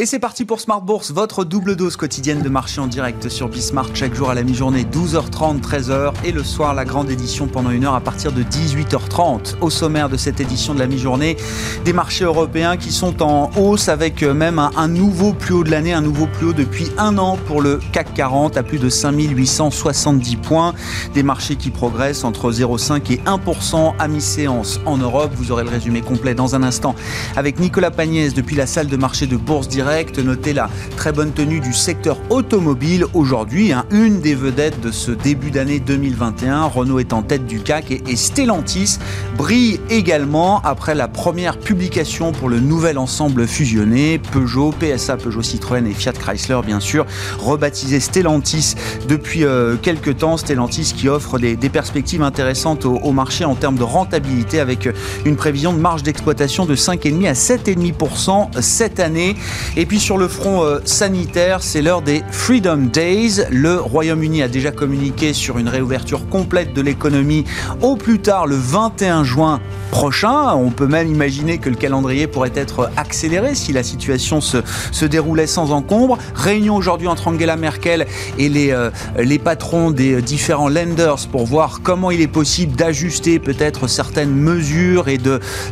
Et c'est parti pour Smart Bourse, votre double dose quotidienne de marché en direct sur Bismarck chaque jour à la mi-journée, 12h30, 13h et le soir la grande édition pendant une heure à partir de 18h30. Au sommaire de cette édition de la mi-journée, des marchés européens qui sont en hausse avec même un, nouveau plus haut de l'année, un nouveau plus haut depuis un an pour le CAC 40 à plus de 5870 points. Des marchés qui progressent entre 0,5 et 1% à mi-séance en Europe. Vous aurez le résumé complet dans un instant avec Nicolas Pagnès depuis la salle de marché de Bourse Direct Notez la très bonne tenue du secteur automobile aujourd'hui, hein, une des vedettes de ce début d'année 2021. Renault est en tête du CAC et, Stellantis brille également après la première publication pour le nouvel ensemble fusionné. Peugeot, PSA, Peugeot Citroën et Fiat Chrysler, bien sûr, rebaptisé Stellantis depuis euh, quelques temps. Stellantis qui offre des, perspectives intéressantes au, au, marché en termes de rentabilité avec une prévision de marge d'exploitation de 5,5 à 7,5% cette année. Et puis sur le front euh, sanitaire, c'est l'heure des Freedom Days. Le Royaume-Uni a déjà communiqué sur une réouverture complète de l'économie au plus tard le 21 juin prochain. On peut même imaginer que le calendrier pourrait être accéléré si la situation se, se déroulait sans encombre. Réunion aujourd'hui entre Angela Merkel et les, euh, les patrons des différents lenders pour voir comment il est possible d'ajuster peut-être certaines mesures et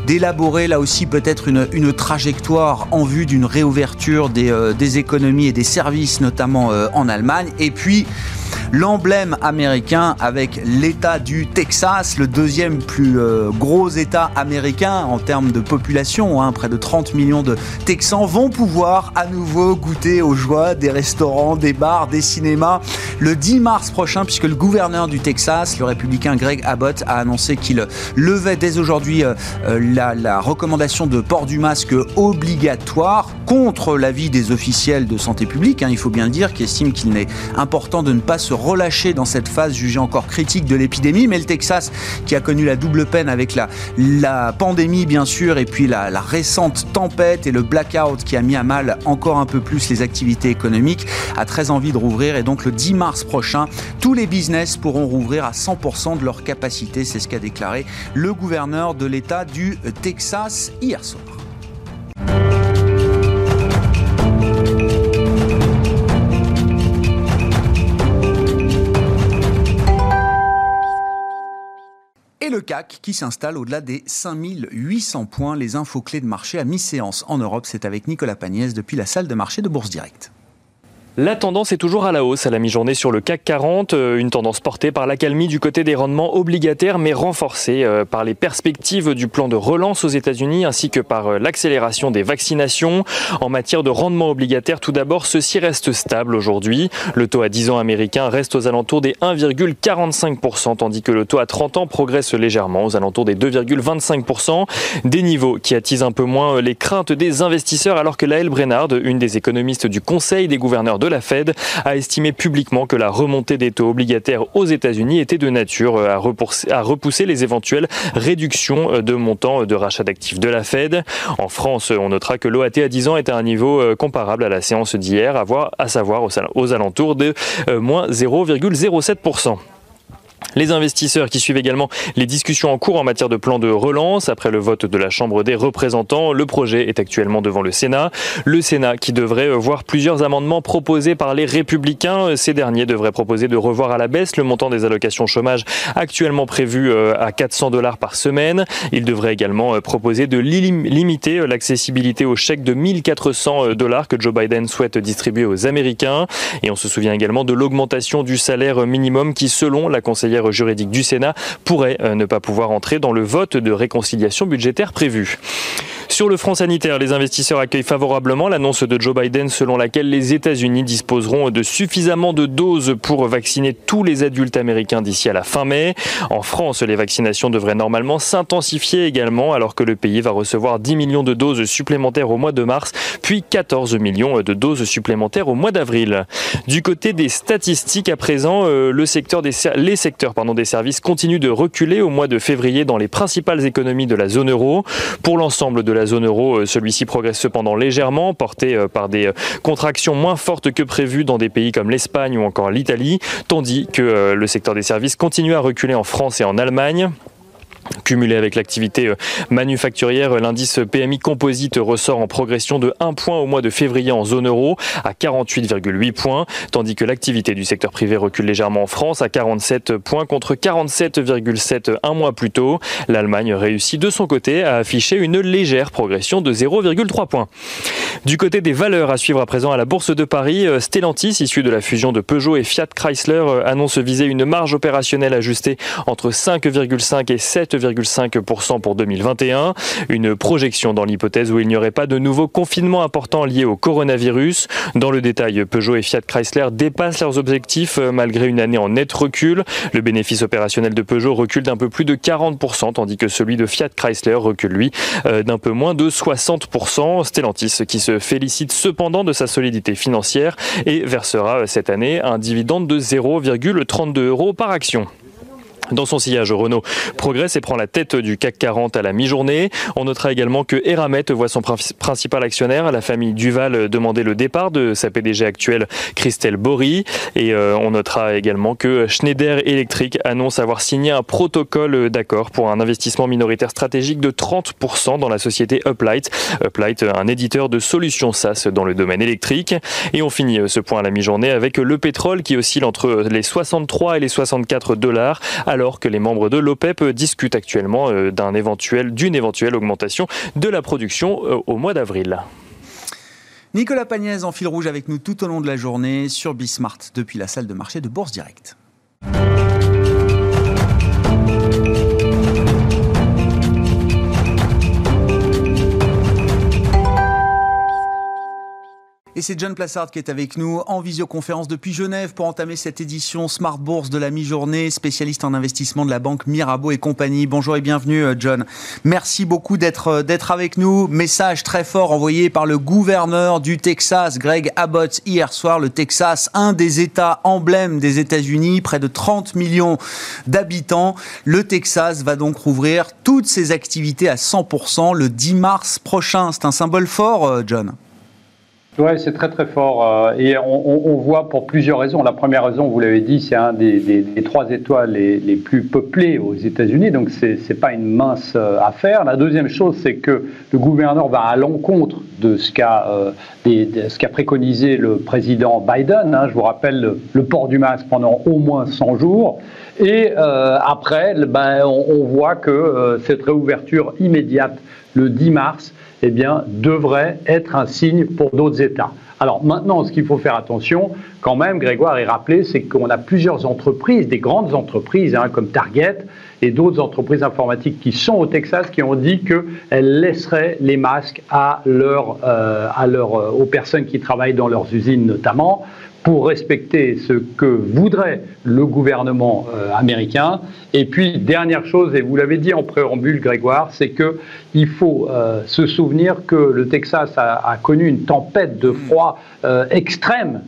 d'élaborer là aussi peut-être une, une trajectoire en vue d'une réouverture euh, des, économies et des services, notamment euh, en Allemagne. Et puis, l'emblème américain avec l'État du Texas, le deuxième plus euh, gros État américain en termes de population, hein, près de 30 millions de Texans vont pouvoir à nouveau goûter aux joies des restaurants, des bars, des cinémas le 10 mars prochain, puisque le gouverneur du Texas, le républicain Greg Abbott, a annoncé qu'il levait dès aujourd'hui euh, euh, la, recommandation de port du masque obligatoire contre l'avis des officiels de santé publique, hein, il faut bien dire, qui estiment qu'il est important de ne pas se relâcher dans cette phase jugée encore critique de l'épidémie. Mais le Texas, qui a connu la double peine avec la, pandémie, bien sûr, et puis la récente tempête et le blackout qui a mis à mal encore un peu plus les activités économiques, a très envie de rouvrir. Et donc le 10 mars prochain, tous les business pourront rouvrir à 100% de leur capacité. C'est ce qu'a déclaré le gouverneur de l'État du Texas hier soir. Et le CAC qui s'installe au-delà des 5800 points. Les infos clés de marché à mi-séance en Europe, c'est avec Nicolas Pagnès depuis la salle de marché de Bourse Directe. La tendance est toujours à la hausse à la mi-journée sur le CAC 40, euh, une tendance portée par l'accalmie du côté des rendements obligataires mais renforcée euh, par les perspectives du plan de relance aux États-Unis ainsi que par euh, l'accélération des vaccinations. En matière de rendement obligataire, tout d'abord, ceci reste stable aujourd'hui. Le taux à 10 ans américain reste aux alentours des 1,45% tandis que le taux à 30 ans progresse légèrement aux alentours des 2,25%. Des niveaux qui attisent un peu moins les craintes des investisseurs alors que Laëlle Brennard, une des économistes du Conseil des gouverneurs de la Fed a estimé publiquement que la remontée des taux obligataires aux États-Unis était de nature à repousser, les éventuelles réductions de montants de rachat d'actifs de la Fed. En France, on notera que l'OAT à 10 ans est à un niveau euh, comparable à la séance d'hier, à, savoir aux alentours de euh, moins 0,07%. Les investisseurs qui suivent également les discussions en cours en matière de plan de relance après le vote de la Chambre des représentants. Le projet est actuellement devant le Sénat. Le Sénat qui devrait voir plusieurs amendements proposés par les républicains. Ces derniers devraient proposer de revoir à la baisse le montant des allocations chômage actuellement prévu euh, à 400 dollars par semaine. Ils devraient également euh, proposer de limiter euh, l'accessibilité aux chèques de 1400 dollars que Joe Biden souhaite distribuer aux Américains. Et on se souvient également de l'augmentation du salaire minimum qui, selon la conseillère juridique du Sénat pourrait euh, ne pas pouvoir entrer dans le vote de réconciliation budgétaire prévu. Sur le front sanitaire, les investisseurs accueillent favorablement l'annonce de Joe Biden selon laquelle les États-Unis disposeront de suffisamment de doses pour vacciner tous les adultes américains d'ici à la fin mai. En France, les vaccinations devraient normalement s'intensifier également alors que le pays va recevoir 10 millions de doses supplémentaires au mois de mars, puis 14 millions de doses supplémentaires au mois d'avril. Du côté des statistiques à présent, euh, le secteur des, les secteurs pardon, des services continuent de reculer au mois de février dans les principales économies de la zone euro. Pour l'ensemble de la zone euro. Euh, celui-ci progresse cependant légèrement, porté euh, par des euh, contractions moins fortes que prévues dans des pays comme l'Espagne ou encore l'Italie, tandis que le secteur des services continue à reculer en France et en Allemagne. Cumulé avec l'activité euh, manufacturière, l'indice PMI composite ressort en progression de 1 point au mois de février en zone euro à 48,8 points, tandis que l'activité du secteur privé recule légèrement en France à 47 points contre 47,7 un mois plus tôt. L'Allemagne réussit de son côté à afficher une légère progression de 0,3 points. Du côté des valeurs à suivre à présent à la Bourse de Paris, euh, Stellantis, issu de la fusion de Peugeot et Fiat Chrysler, euh, annonce viser une marge opérationnelle ajustée entre 5,5 et 7,5% pour 2021. Une projection dans l'hypothèse où il n'y aurait pas de nouveaux confinements importants liés au coronavirus. Dans le détail, Peugeot et Fiat Chrysler dépassent leurs objectifs euh, malgré une année en net recul. Le bénéfice opérationnel de Peugeot recule d'un peu plus de 40%, tandis que celui de Fiat Chrysler recule, lui, d'un peu moins de 60%. Stellantis qui se félicite cependant de sa solidité financière et versera cette année un dividende de 0,32 euros par action. Dans son sillage, Renault progresse et prend la tête du CAC 40 à la mi-journée. On notera également que Eramet voit son principal actionnaire, la famille Duval, demander le départ de sa PDG actuelle, Christelle Bory. Et euh, on notera également que Schneider Electric annonce avoir signé un protocole d'accord pour un investissement minoritaire stratégique de 30% dans la société Uplight. Uplight, un éditeur de solutions SaaS dans le domaine électrique. Et on finit ce point à la mi-journée avec le pétrole qui oscille entre les 63 et les 64 dollars alors que les membres de l'OPEP discutent actuellement euh, d'une éventuelle augmentation de la production euh, au mois d'avril. Nicolas Pagnès en fil rouge avec nous tout au long de la journée sur Bismart depuis la salle de marché de Bourse Direct. Et c'est John Plassard qui est avec nous en visioconférence depuis Genève pour entamer cette édition Smart Bourse de la mi-journée, spécialiste en investissement de la banque Mirabeau et compagnie. Bonjour et bienvenue euh, John. Merci beaucoup d'être euh, d'être avec nous. Message très fort envoyé par le gouverneur du Texas, Greg Abbott, hier soir. Le Texas, un des États emblèmes des États-Unis, près de 30 millions d'habitants. Le Texas va donc rouvrir toutes ses activités à 100% le 10 mars prochain. C'est un symbole fort, euh, John. Oui, c'est très très fort. Euh, et on, voit pour plusieurs raisons. La première raison, vous l'avez dit, c'est un des, trois étoiles les, plus peuplées aux États-Unis, donc c'est n'est pas une mince euh, affaire. La deuxième chose, c'est que le gouverneur va à l'encontre de ce qu'a euh, préconisé le président Biden. Hein. Je vous rappelle le, port du masque pendant au moins 100 jours. Et après, ben, on, voit que cette réouverture immédiate le 10 mars eh bien, devrait être un signe pour d'autres États. Alors maintenant, ce qu'il faut faire attention, quand même, Grégoire est rappelé, c'est qu'on a plusieurs entreprises, des grandes entreprises hein, comme Target et d'autres entreprises informatiques qui sont au Texas qui ont dit qu'elles laisseraient les masques à leur, euh, à leur, euh, aux personnes qui travaillent dans leurs usines notamment pour respecter ce que voudrait le gouvernement euh, américain. Et puis, dernière chose, et vous l'avez dit en préambule, Grégoire, c'est qu'il faut se souvenir que le Texas a, connu une tempête de froid extrême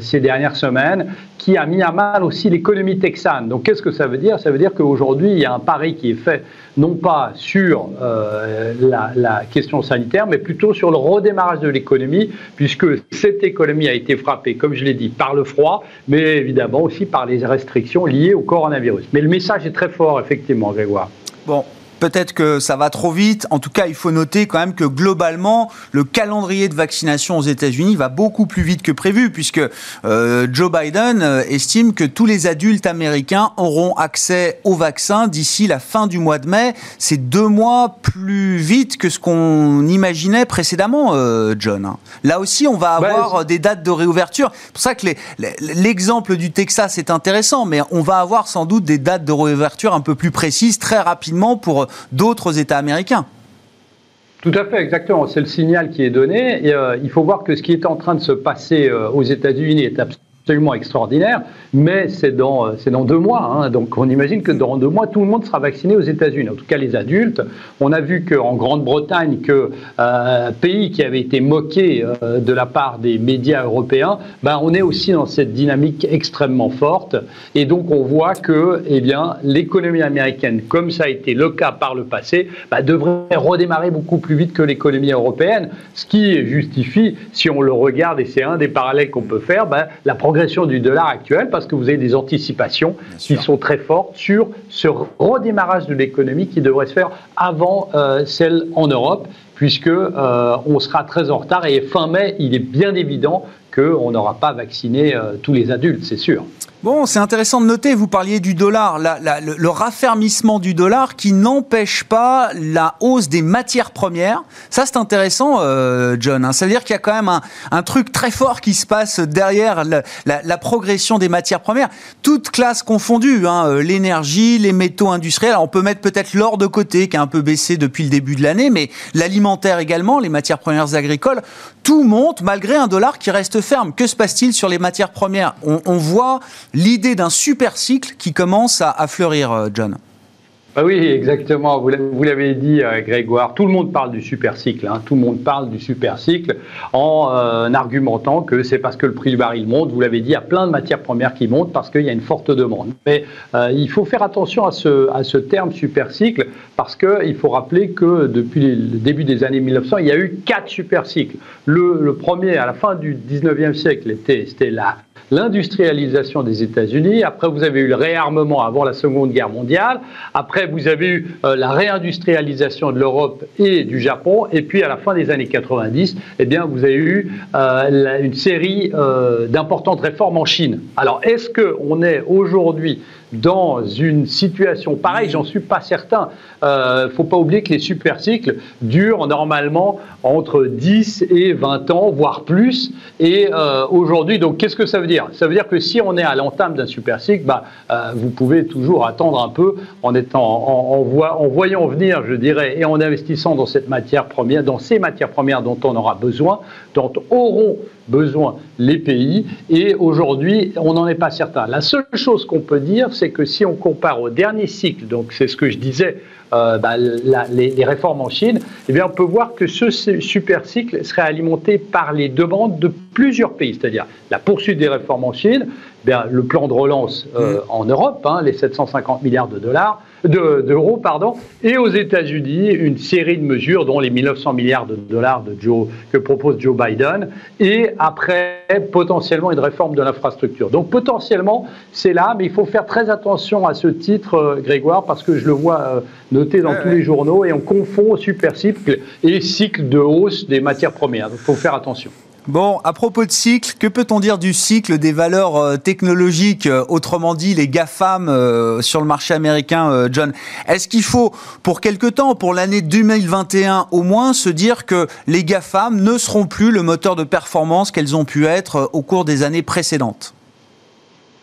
ces dernières semaines qui a mis à mal aussi l'économie texane. Donc qu'est-ce que ça veut dire? Ça veut dire qu'aujourd'hui, il y a un pari qui est fait non pas sur euh, la, question sanitaire, mais plutôt sur le redémarrage de l'économie, puisque cette économie a été frappée, comme je l'ai dit, par le froid, mais évidemment aussi par les restrictions liées au coronavirus. Mais le message est très fort, effectivement, Grégoire. Bon, Peut-être que ça va trop vite. En tout cas, il faut noter quand même que globalement, le calendrier de vaccination aux États-Unis va beaucoup plus vite que prévu, puisque euh, Joe Biden euh, estime que tous les adultes américains auront accès au vaccin d'ici la fin du mois de mai. C'est deux mois plus vite que ce qu'on imaginait précédemment, euh, John. Là aussi, on va bah, avoir des dates de réouverture. C'est pour ça que l'exemple du Texas est intéressant, mais on va avoir sans doute des dates de réouverture un peu plus précises très rapidement pour d'autres États américains. Tout à fait, exactement. C'est le signal qui est donné. Euh, il faut voir que ce qui est en train de se passer euh, aux États-Unis est absolument absolument extraordinaire, mais c'est dans, euh, dans deux mois. Hein. donc on imagine que dans deux mois, tout le monde sera vacciné aux États-Unis, en tout cas les adultes. On a vu qu'en Grande-Bretagne, que euh, pays qui avait été moqué euh, de la part des médias européens, ben, on est aussi dans cette dynamique extrêmement forte. Et donc on voit que eh l'économie américaine, comme ça a été le cas par le passé, ben, devrait redémarrer beaucoup plus vite que l'économie européenne, ce qui justifie, si on le regarde, et c'est un des parallèles qu'on peut faire, ben, la progression du dollar actuel parce que vous avez des anticipations qui sont très fortes sur ce redémarrage de l'économie qui devrait se faire avant euh, celle en Europe puisque euh, on sera très en retard et fin mai, il est bien évident qu'on n'aura pas vacciné euh, tous les adultes, c'est sûr. Bon, c'est intéressant de noter, vous parliez du dollar, le, raffermissement du dollar qui n'empêche pas la hausse des matières premières. Ça, c'est intéressant, euh, John. Hein. Ça veut dire qu'il y a quand même un, truc très fort qui se passe derrière la, progression des matières premières. Toutes classes confondues, hein, euh, l'énergie, les métaux industriels. on peut mettre peut-être l'or de côté, qui a un peu baissé depuis le début de l'année, mais l'alimentaire également, les matières premières agricoles, tout monte malgré un dollar qui reste ferme. Que se passe-t-il sur les matières premières? On voit l'idée d'un super cycle qui commence à, fleurir, euh, John. Ah oui, exactement. Vous l'avez dit, euh, Grégoire. Tout le monde parle du super cycle. Hein. Tout le monde parle du super cycle en euh, argumentant que c'est parce que le prix du baril monte. Vous l'avez dit, il y a plein de matières premières qui montent parce qu'il y a une forte demande. Mais il faut faire attention à ce, à ce terme super cycle parce qu'il faut rappeler que depuis le début des années 1900, il y a eu quatre super cycles. Le, le premier, à la fin du 19e siècle, c'était la l'industrialisation des États-Unis. Après, vous avez eu le réarmement avant la Seconde Guerre mondiale. Après, vous avez eu euh, la réindustrialisation de l'Europe et du Japon. Et puis, à la fin des années 90, eh bien, vous avez eu euh, une série euh, d'importantes réformes en Chine. Alors, est-ce qu'on est aujourd'hui dans une situation pareille, j'en suis pas certain. Il euh, faut pas oublier que les supercycles durent normalement entre 10 et 20 ans, voire plus. Et euh, aujourd'hui, donc qu'est-ce que ça veut dire? Ça veut dire que si on est à l'entame d'un supercycle, bah, euh, vous pouvez toujours attendre un peu en étant en, voyant venir, je dirais, et en investissant dans cette matière première, dans ces matières premières dont on aura besoin, dont auront besoin les pays. Et aujourd'hui, on n'en est pas certain. La seule chose qu'on peut dire, c'est que si on compare au dernier cycle, donc c'est ce que je disais, euh, bah, les, réformes en Chine, eh bien, on peut voir que ce super cycle serait alimenté par les demandes de plusieurs pays, c'est-à-dire la poursuite des réformes en Chine, eh bien, le plan de relance euh, mm. en Europe, hein, les 750 milliards de dollars, d'euros, pardon, et aux États-Unis, une série de mesures, dont les 1900 milliards de dollars de Joe, que propose Joe Biden, et après, potentiellement, une réforme de l'infrastructure. Donc, potentiellement, c'est là, mais il faut faire très attention à ce titre, euh, Grégoire, parce que je le vois euh, noté dans tous les journaux, et on confond super cycle et cycle de hausse des matières premières. Donc, il faut faire attention. Bon, à propos de cycle, que peut-on dire du cycle des valeurs euh, technologiques, euh, autrement dit les GAFAM euh, sur le marché américain, John? Est-ce qu'il faut, pour quelque temps, pour l'année 2021 au moins, se dire que les GAFAM ne seront plus le moteur de performance qu'elles ont pu être au cours des années précédentes?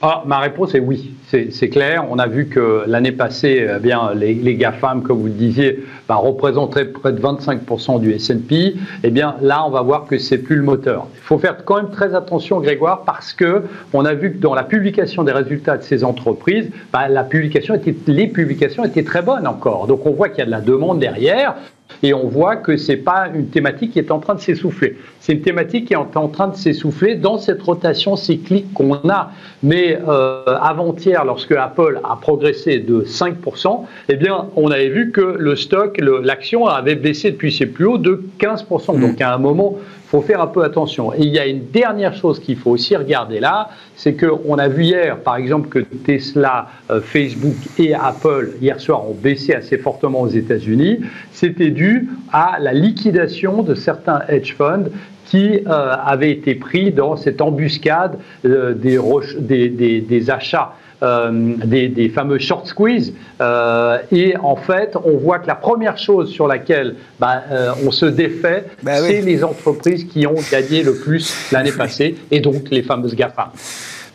Ah, ma réponse est oui, c'est clair. On a vu que l'année passée, eh bien, les, les, GAFAM, comme vous le disiez, bah, représentaient près de 25% du S&P. Eh bien, là, on va voir que c'est plus le moteur. Il faut faire quand même très attention, Grégoire, parce que on a vu que dans la publication des résultats de ces entreprises, bah, la publication était, les publications étaient très bonnes encore. Donc, on voit qu'il y a de la demande derrière et on voit que ce n'est pas une thématique qui est en train de s'essouffler. C'est une thématique qui est en train de s'essouffler dans cette rotation cyclique qu'on a. Mais euh, avant-hier, lorsque Apple a progressé de 5%, eh bien, on avait vu que le stock, l'action avait baissé depuis ses plus hauts de 15%. Mmh. Donc à un moment, faut faire un peu attention. Et il y a une dernière chose qu'il faut aussi regarder là, c'est qu'on a vu hier, par exemple, que Tesla, euh, Facebook et Apple, hier soir, ont baissé assez fortement aux États-Unis. C'était dû à la liquidation de certains hedge funds qui euh, avaient été pris dans cette embuscade euh, des, achats euh, des, fameux short squeeze. Euh, et en fait, on voit que la première chose sur laquelle bah, euh, on se défait, bah c'est les entreprises qui ont gagné le plus l'année passée, et donc les fameuses GAFA.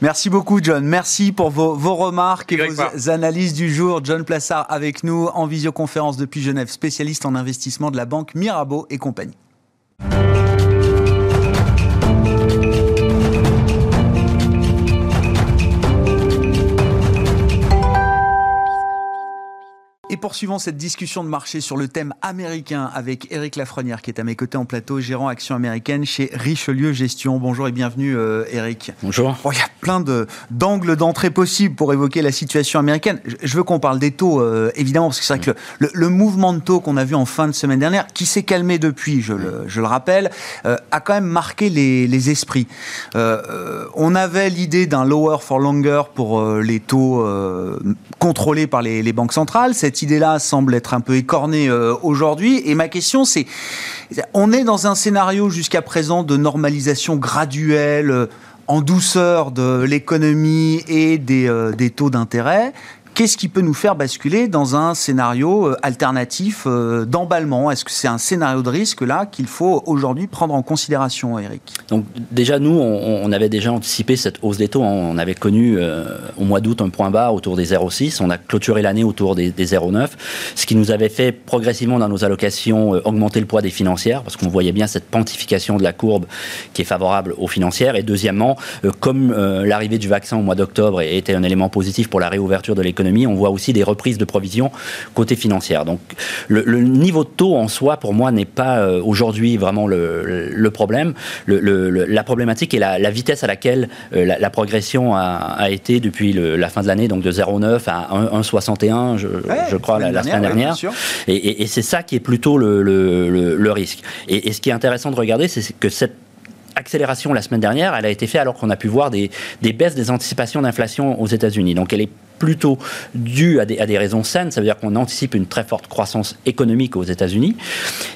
Merci beaucoup, John. Merci pour vos, vos remarques et vos analyses du jour. John Plassard avec nous en visioconférence depuis Genève, spécialiste en investissement de la banque Mirabeau et compagnie. Et poursuivons cette discussion de marché sur le thème américain avec Eric Lafrenière qui est à mes côtés en plateau, gérant action américaine chez Richelieu Gestion. Bonjour et bienvenue euh, Eric. Bonjour. il y a plein d'angles d'entrée possibles pour évoquer la situation américaine. Je, veux qu'on parle des taux euh, évidemment parce que c'est vrai que le, mouvement de taux qu'on a vu en fin de semaine dernière, qui s'est calmé depuis, je le, je le rappelle, euh, a quand même marqué les, les esprits. on avait l'idée d'un lower for longer pour les taux contrôlés par les, les banques centrales. Cette idée-là semble être un peu écornée euh, aujourd'hui. Et ma question, c'est, on est dans un scénario jusqu'à présent de normalisation graduelle, euh, en douceur de l'économie et des, euh, des taux d'intérêt. Qu'est-ce qui peut nous faire basculer dans un scénario euh, alternatif euh, d'emballement? Est-ce que c'est un scénario de risque là qu'il faut aujourd'hui prendre en considération, Eric? Donc déjà nous, on, avait déjà anticipé cette hausse des taux. On avait connu euh, au mois d'août un point bas autour des 0,6. On a clôturé l'année autour des, des 0,9, ce qui nous avait fait progressivement dans nos allocations augmenter le poids des financières parce qu'on voyait bien cette pontification de la courbe qui est favorable aux financières. Et deuxièmement, comme l'arrivée du vaccin au mois d'octobre était un élément positif pour la réouverture de l'économie on voit aussi des reprises de provisions côté financière. Donc le, niveau de taux en soi, pour moi, n'est pas euh, aujourd'hui vraiment le, problème. la problématique est la, vitesse à laquelle euh, la, progression a, été depuis la fin de l'année, donc de 0,9 à 1,61, je, crois, la, semaine dernière. et, c'est ça qui est plutôt le, risque. Et, et ce qui est intéressant de regarder, c'est que cette accélération la semaine dernière, elle a été faite alors qu'on a pu voir des, baisses des anticipations d'inflation aux États-Unis. Donc elle est plutôt due à des, à des raisons saines, ça veut dire qu'on anticipe une très forte croissance économique aux États-Unis.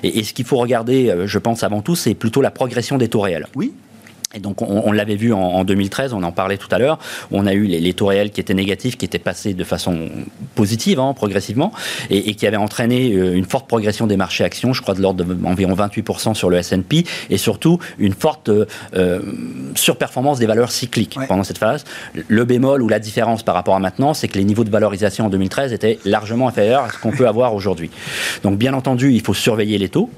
Et, et, ce qu'il faut regarder, euh, je pense avant tout, c'est plutôt la progression des taux réels. Oui. Et donc on, l'avait vu en, 2013, on en parlait tout à l'heure, on a eu les, taux réels qui étaient négatifs, qui étaient passés de façon positive, hein, progressivement, et, qui avaient entraîné euh, une forte progression des marchés actions, je crois de l'ordre d'environ 28% sur le S&P, et surtout une forte euh, surperformance des valeurs cycliques pendant cette phase. Le bémol ou la différence par rapport à maintenant, c'est que les niveaux de valorisation en 2013 étaient largement inférieurs à ce qu'on peut avoir aujourd'hui. Donc bien entendu, il faut surveiller les taux.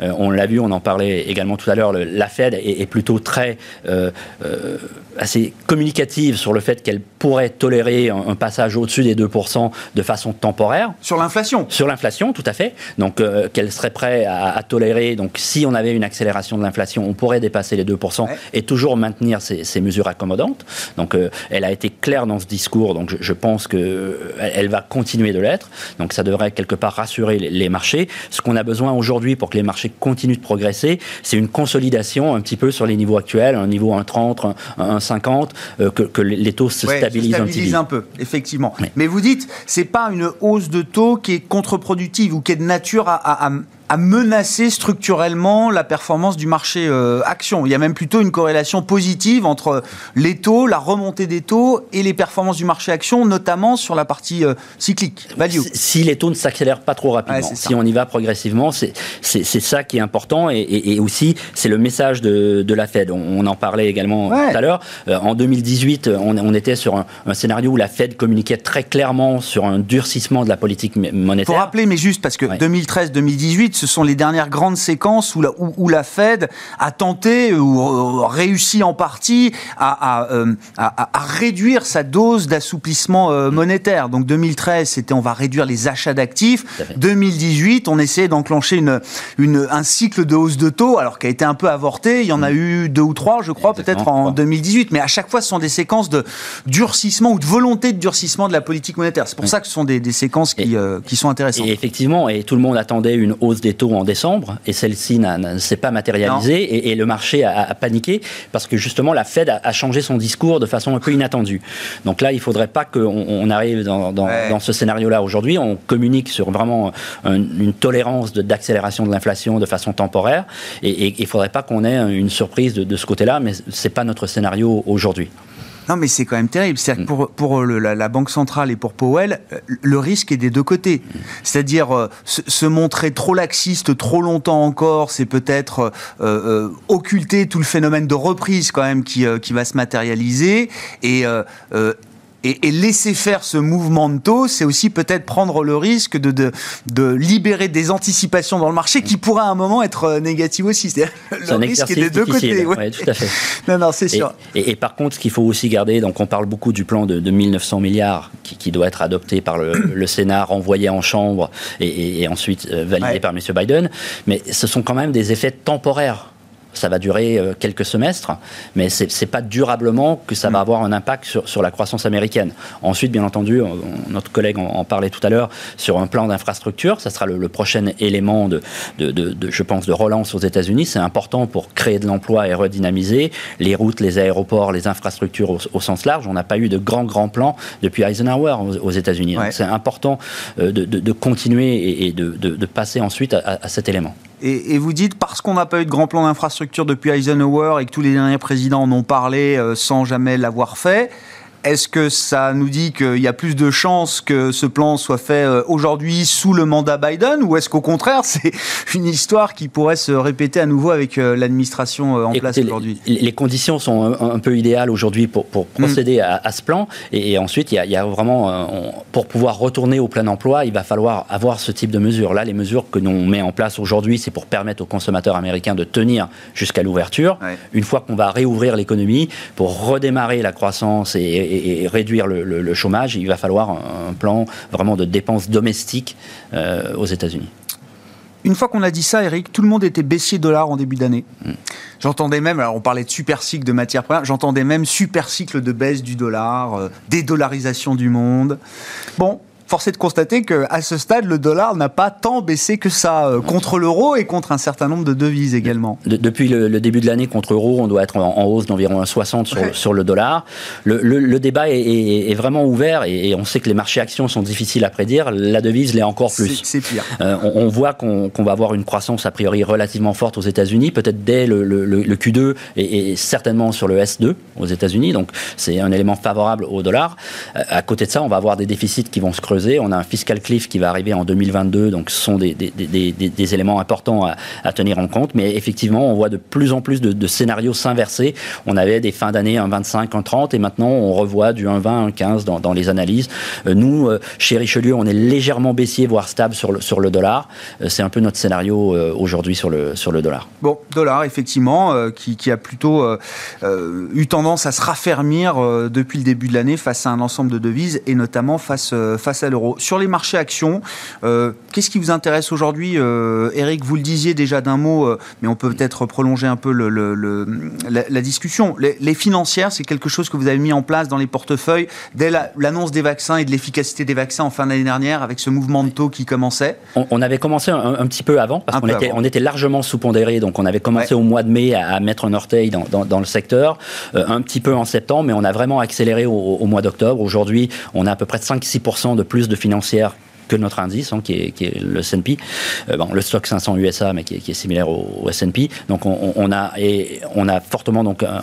Euh, on l'a vu, on en parlait également tout à l'heure, la Fed est, est plutôt très euh, euh, assez communicative sur le fait qu'elle pourrait tolérer un, passage au-dessus des 2% de façon temporaire. Sur l'inflation Sur l'inflation, tout à fait. Donc, euh, qu'elle serait prête à, tolérer. Donc, si on avait une accélération de l'inflation, on pourrait dépasser les 2% et toujours maintenir ces, mesures accommodantes. Donc, elle a été claire dans ce discours. Donc, je, pense qu'elle elle va continuer de l'être. Donc, ça devrait quelque part rassurer les, les marchés. Ce qu'on a besoin aujourd'hui pour que les marchés continuent de progresser, c'est une consolidation un petit peu sur les niveaux actuels un niveau 1,30, 1,50, euh, que, que, les taux se stabilisent, un petit peu. un peu, effectivement. Mais vous dites, c'est pas une hausse de taux qui est contre-productive ou qui est de nature à à menacer structurellement la performance du marché euh, action. Il y a même plutôt une corrélation positive entre les taux, la remontée des taux et les performances du marché action, notamment sur la partie euh, cyclique, value. Si les taux ne s'accélèrent pas trop rapidement, si on y va progressivement, c'est ça qui est important et, aussi c'est le message de, de, la Fed. On, en parlait également tout à l'heure. Euh, en 2018, on, on était sur un, un, scénario où la Fed communiquait très clairement sur un durcissement de la politique monétaire. Pour rappeler, mais juste parce que 2013-2018, ce sont les dernières grandes séquences où la, où, la Fed a tenté ou euh, réussi en partie euh, à, à, réduire sa dose d'assouplissement euh, monétaire. Donc 2013, c'était on va réduire les achats d'actifs. 2018, on essayait d'enclencher une, une, un cycle de hausse de taux, alors qui a été un peu avorté. Il y en a mm. eu deux ou trois, je crois, peut-être en 2018. Mais à chaque fois, ce sont des séquences de durcissement ou de volonté de durcissement de la politique monétaire. C'est pour ça que ce sont des, des séquences qui, qui sont intéressantes. Et effectivement, et tout le monde attendait une hausse des taux en décembre et celle-ci ne s'est pas matérialisée et, le marché a, paniqué parce que justement la Fed a, changé son discours de façon un peu inattendue. Donc là, il ne faudrait pas qu'on on arrive dans, dans, ce scénario-là aujourd'hui. On communique sur vraiment une tolérance d'accélération de, l'inflation de façon temporaire et il ne faudrait pas qu'on ait une surprise de, de ce côté-là, mais ce n'est pas notre scénario aujourd'hui. Non, mais c'est quand même terrible. cest pour, pour la, Banque centrale et pour Powell, euh, le risque est des deux côtés. C'est-à-dire euh, se, montrer trop laxiste trop longtemps encore, c'est peut-être euh, occulter tout le phénomène de reprise quand même qui, qui va se matérialiser et Et, laisser faire ce mouvement de taux, c'est aussi peut-être prendre le risque de, de, de, libérer des anticipations dans le marché qui pourraient à un moment être euh, négatives aussi. C'est le risque est des deux côtés. Oui, tout à fait. non, non, c'est sûr. Et, par contre, ce qu'il faut aussi garder, donc on parle beaucoup du plan de, de 1900 milliards qui, qui, doit être adopté par le, le Sénat, renvoyé en Chambre et, et ensuite euh, validé par M. Biden. Mais ce sont quand même des effets temporaires ça va durer euh, quelques semestres, mais ce n'est pas durablement que ça va mm. avoir un impact sur, sur la croissance américaine. Ensuite, bien entendu, notre collègue en, parlait tout à l'heure, sur un plan d'infrastructure, ça sera le, prochain élément de, de, de, je pense, de relance aux États-Unis. C'est important pour créer de l'emploi et redynamiser les routes, les aéroports, les infrastructures au, sens large. On n'a pas eu de grands, grands plans depuis Eisenhower aux, États-Unis. C'est important euh, de, continuer et, de, passer ensuite à cet élément. Et, vous dites, parce qu'on n'a pas eu de grand plan d'infrastructure depuis Eisenhower et que tous les derniers présidents en ont parlé euh, sans jamais l'avoir fait, est-ce que ça nous dit qu'il y a plus de chances que ce plan soit fait euh, aujourd'hui sous le mandat Biden ou est-ce qu'au contraire c'est une histoire qui pourrait se répéter à nouveau avec euh, l'administration euh, en place aujourd'hui? Les conditions sont un, peu idéales aujourd'hui pour, pour, mm. procéder à, ce plan et, ensuite il y, a, vraiment, pour pouvoir retourner au plein emploi, il va falloir avoir ce type de mesures. Là, les mesures que l'on met en place aujourd'hui, c'est pour permettre aux consommateurs américains de tenir jusqu'à l'ouverture. Une fois qu'on va réouvrir l'économie, pour redémarrer la croissance et et, réduire le, chômage, il va falloir un, plan vraiment de dépenses domestiques euh, aux États-Unis. Une fois qu'on a dit ça, Eric, tout le monde était baissier dollar en début d'année. Mm. J'entendais même, alors on parlait de super cycle de matières premières, j'entendais même super cycle de baisse du dollar, euh, dédollarisation du monde. Bon, force est de constater qu'à ce stade, le dollar n'a pas tant baissé que ça euh, contre l'euro et contre un certain nombre de devises également. depuis le, début de l'année, contre l'euro, on doit être en, hausse d'environ 60 sur, sur, le dollar. Le, débat est, vraiment ouvert et, on sait que les marchés actions sont difficiles à prédire. La devise l'est encore plus. C'est pire. Euh, on, voit qu'on va avoir une croissance a priori relativement forte aux États-Unis, peut-être dès le, Q2 et, certainement sur le S2 aux États-Unis. Donc c'est un élément favorable au dollar. Euh, à côté de ça, on va avoir des déficits qui vont se creuser on a un fiscal cliff qui va arriver en 2022, donc ce sont des, éléments importants à, tenir en compte. Mais effectivement, on voit de plus en plus de, scénarios s'inverser. On avait des fins d'année 1,25, 1,30 et maintenant on revoit du 1,20, 1,15 dans, dans les analyses. Euh, nous, euh, chez Richelieu, on est légèrement baissier, voire stable sur le, dollar. Euh, c'est un peu notre scénario aujourd'hui sur le, dollar. Bon, dollar, effectivement, qui, qui, a plutôt eu tendance à se raffermir depuis le début de l'année face à un ensemble de devises et notamment face, face à l'euro. Sur les marchés actions, euh, qu'est-ce qui vous intéresse aujourd'hui euh, Eric, vous le disiez déjà d'un mot, euh, mais on peut peut-être prolonger un peu la, discussion. Les, financières, c'est quelque chose que vous avez mis en place dans les portefeuilles dès l'annonce des vaccins et de l'efficacité des vaccins en fin d'année dernière avec ce mouvement de taux qui commençait On, avait commencé un, petit peu avant, parce qu'on était, on était largement sous-pondéré, donc on avait commencé au mois de mai à, mettre un orteil dans, le secteur, un petit peu en septembre, mais on a vraiment accéléré au, au mois d'octobre. Aujourd'hui, on a à peu près 5-6% de plus de financières que notre indice, hein, qui, est, le S&P, euh, le stock 500 USA, mais qui est, similaire au, S&P. Donc on, a et on a fortement donc euh,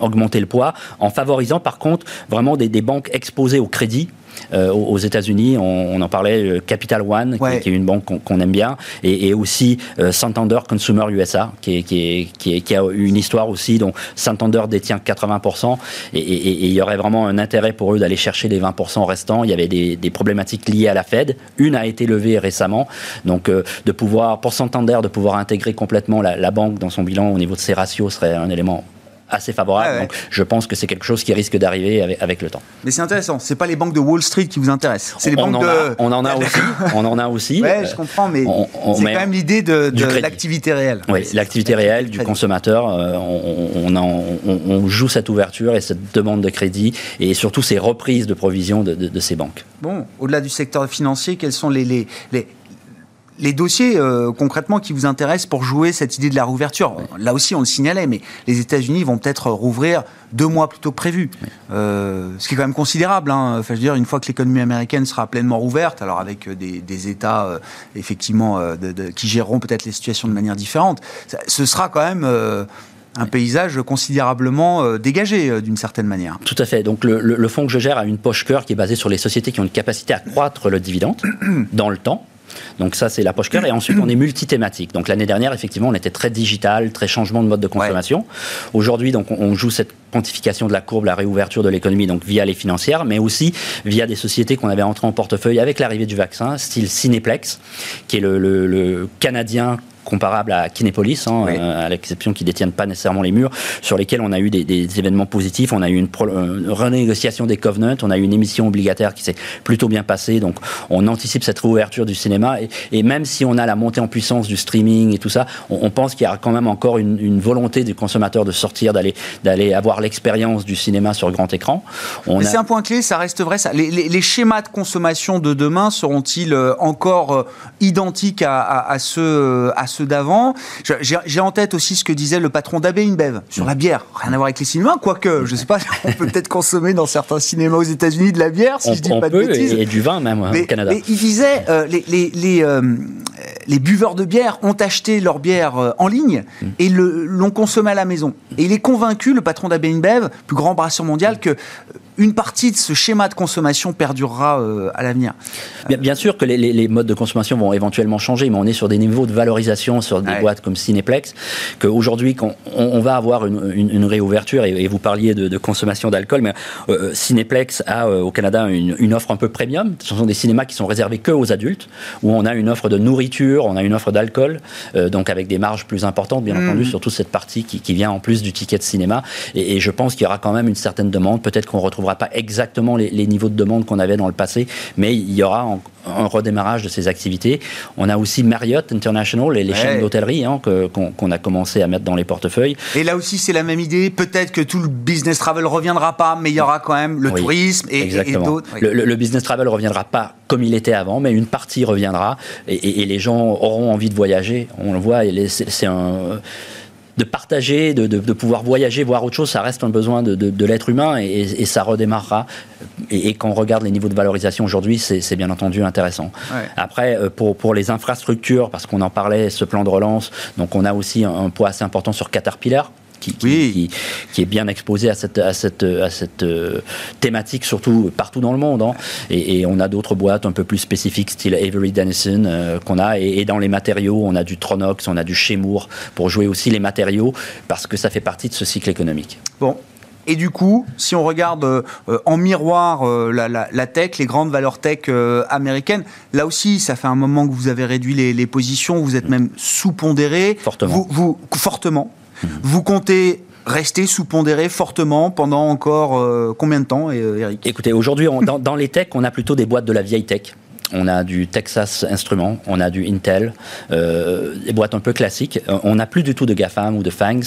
augmenté le poids en favorisant par contre vraiment des banques exposées au crédit euh, aux États-Unis. On, en parlait, euh, Capital One, qui, est une banque qu'on aime bien, et, aussi euh, Santander Consumer USA, qui, qui, a une histoire aussi dont Santander détient 80%, et, il y aurait vraiment un intérêt pour eux d'aller chercher les 20% restants. Il y avait des, problématiques liées à la Fed. Une a été levée récemment, donc de pouvoir, pour Santander, de pouvoir intégrer complètement la, la banque dans son bilan au niveau de ses ratios serait un élément assez favorable. Donc, je pense que c'est quelque chose qui risque d'arriver avec, le temps. Mais c'est intéressant. C'est pas les banques de Wall Street qui vous intéressent. C'est les banques de. on en a aussi. on en a aussi. Ouais, je comprends, mais c'est quand même l'idée de, l'activité réelle. Oui, l'activité réelle du consommateur. Euh, on, on, joue cette ouverture et cette demande de crédit et surtout ces reprises de provisions de, ces banques. Bon, au-delà du secteur financier, quels sont les, les, les les dossiers euh, concrètement qui vous intéressent pour jouer cette idée de la rouverture, là aussi on le signalait, mais les États-Unis vont peut-être rouvrir deux mois plus tôt que prévu, euh, ce qui est quand même considérable. Hein. Enfin, je veux dire, une fois que l'économie américaine sera pleinement rouverte, alors avec euh, des, États effectivement qui géreront peut-être les situations de manière différente, ce sera quand même un paysage considérablement dégagé d'une certaine manière. Tout à fait. Donc le, fonds que je gère a une poche cœur qui est basée sur les sociétés qui ont une capacité à croître le dividende dans le temps Donc ça, c'est l'approche cœur. Et ensuite, on est multithématique. Donc l'année dernière, effectivement, on était très digital, très changement de mode de consommation. Aujourd'hui, donc, on joue cette quantification de la courbe, la réouverture de l'économie, donc via les financières, mais aussi via des sociétés qu'on avait entrées en portefeuille avec l'arrivée du vaccin, style Cineplex, qui est le, le Canadien comparable à Kinépolis, hein, euh, à l'exception qu'ils détiennent pas nécessairement les murs, sur lesquels on a eu des, événements positifs. On a eu une, renégociation des covenants, on a eu une émission obligataire qui s'est plutôt bien passée. Donc, on anticipe cette réouverture du cinéma. Et, même si on a la montée en puissance du streaming et tout ça, on, pense qu'il y a quand même encore une, volonté du consommateur de sortir, d'aller d'aller avoir l'expérience du cinéma sur grand écran. C'est un point clé, ça reste vrai. Ça. Les, schémas de consommation de demain seront-ils euh, encore euh, identiques à, à, ceux, à ceux d'avant. J'ai en tête aussi ce que disait le patron d'Abbé InBev sur la bière. Rien à voir avec les cinémas, quoique, je sais pas, on peut peut-être consommer dans certains cinémas aux États-Unis de la bière, si je dis pas de bêtises. Et, du vin même au Canada. Mais il disait, euh, les, les, les, euh, les, buveurs de bière ont acheté leur bière euh, en ligne mm. et l'ont consommée à la maison. Et il est convaincu, le patron d'Abbé InBev, plus grand brasseur mondial, que une partie de ce schéma de consommation perdurera euh, à l'avenir. Bien, sûr que les, modes de consommation vont éventuellement changer, mais on est sur des niveaux de valorisation sur des boîtes comme Cineplex, qu'aujourd'hui, on, on, va avoir une, réouverture, et, vous parliez de, consommation d'alcool, mais euh, Cineplex a euh, au Canada une, offre un peu premium. Ce sont des cinémas qui sont réservés que aux adultes, où on a une offre de nourriture, on a une offre d'alcool, donc avec des marges plus importantes, bien mmh. entendu, sur toute cette partie qui, vient en plus du ticket de cinéma. Et, et je pense qu'il y aura quand même une certaine demande. Peut-être qu'on retrouvera pas exactement les, niveaux de demande qu'on avait dans le passé, mais il y aura un, redémarrage de ces activités. On a aussi Marriott International et les chaînes d'hôtellerie hein, qu'on a commencé à mettre dans les portefeuilles. Et là aussi, c'est la même idée. Peut-être que tout le business travel reviendra pas, mais il y aura quand même le tourisme et, d'autres. Le, business travel reviendra pas comme il était avant, mais une partie reviendra et, et les gens auront envie de voyager. On le voit, c'est un de partager, de, pouvoir voyager, voir autre chose, ça reste un besoin de, l'être humain et, ça redémarrera. Et, quand on regarde les niveaux de valorisation aujourd'hui, c'est bien entendu intéressant. Après, euh, pour, pour les infrastructures, parce qu'on en parlait, ce plan de relance, donc on a aussi un poids assez important sur Caterpillar qui, qui, est bien exposé à cette, à cette, à cette euh, thématique, surtout partout dans le monde. Hein. Et, on a d'autres boîtes un peu plus spécifiques, style Avery Dennison, euh, qu'on a. Et, dans les matériaux, on a du Tronox, on a du Chemour, pour jouer aussi les matériaux, parce que ça fait partie de ce cycle économique. Bon, et du coup, si on regarde euh, en miroir la, tech, les grandes valeurs tech américaines, là aussi, ça fait un moment que vous avez réduit les, positions, vous êtes même sous-pondéré. Fortement. vous, fortement. Vous comptez rester sous-pondéré fortement pendant encore euh, combien de temps, euh, Eric? Écoutez, aujourd'hui, dans, dans, les techs, on a plutôt des boîtes de la vieille tech on a du Texas Instruments, on a du Intel, euh, des boîtes un peu classiques. On n'a plus du tout de GAFAM ou de FANGs.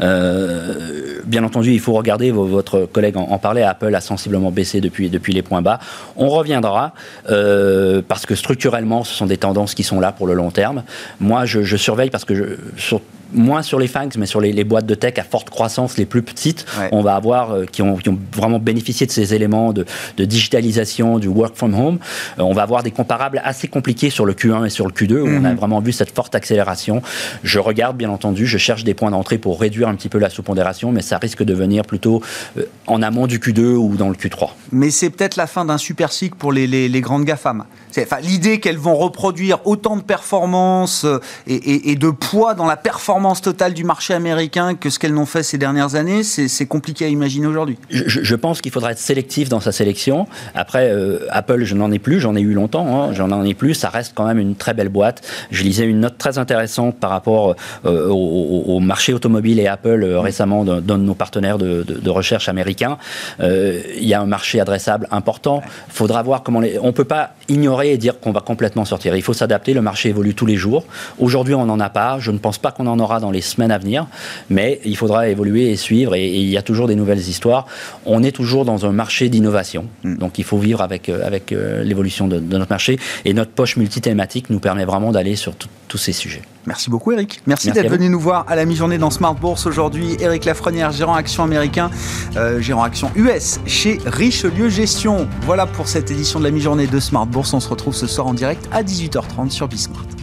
Euh, bien entendu, il faut regarder, votre collègue en, parlait, Apple a sensiblement baissé depuis, depuis les points bas. On reviendra euh, parce que structurellement, ce sont des tendances qui sont là pour le long terme. Moi, je, surveille parce que je, moins sur les FANGs, mais sur les, boîtes de tech à forte croissance, les plus petites, on va avoir qui, ont, vraiment bénéficié de ces éléments de, de digitalisation, du work from home. on va avoir des comparables assez compliqués sur le Q1 et sur le Q2, où on a mhm. vraiment vu cette forte accélération. Je regarde, bien entendu, je cherche des points d'entrée pour réduire un petit peu la sous-pondération, mais ça risque de venir plutôt euh, en amont du Q2 ou dans le Q3. Mais c'est peut-être la fin d'un super cycle pour les, les, grandes GAFAM. Enfin, L'idée qu'elles vont reproduire autant de performance euh, et, de poids dans la performance totale du marché américain que ce qu'elles n'ont fait ces dernières années, c'est compliqué à imaginer aujourd'hui. Je, pense qu'il faudra être sélectif dans sa sélection. Après, euh, Apple, je n'en ai plus, j'en ai eu longtemps Hein. j'en en ai plus, ça reste quand même une très belle boîte. Je lisais une note très intéressante par rapport euh, au, marché automobile et Apple euh, récemment d'un de, nos partenaires de, recherche américains. Il y a un marché adressable important. Il faudra voir comment les... On ne peut pas ignorer et dire qu'on va complètement sortir. Il faut s'adapter, le marché évolue tous les jours. Aujourd'hui, on n'en a pas. Je ne pense pas qu'on en aura dans les semaines à venir, mais il faudra évoluer et suivre, et, il y a toujours des nouvelles histoires. On est toujours dans un marché d'innovation, hmm. donc il faut vivre avec, avec l'évolution de, de notre marché. Et notre poche multithématique nous permet vraiment d'aller sur tous ces sujets. Merci beaucoup Eric. Merci, d'être venu nous voir à la mi-journée dans Smart Bourse aujourd'hui. Eric Lafrenière, gérant action américain, euh, gérant action US chez Richelieu Gestion. Voilà pour cette édition de la mi-journée de Smart Bourse. On se retrouve ce soir en direct à 18h30 sur Bismart.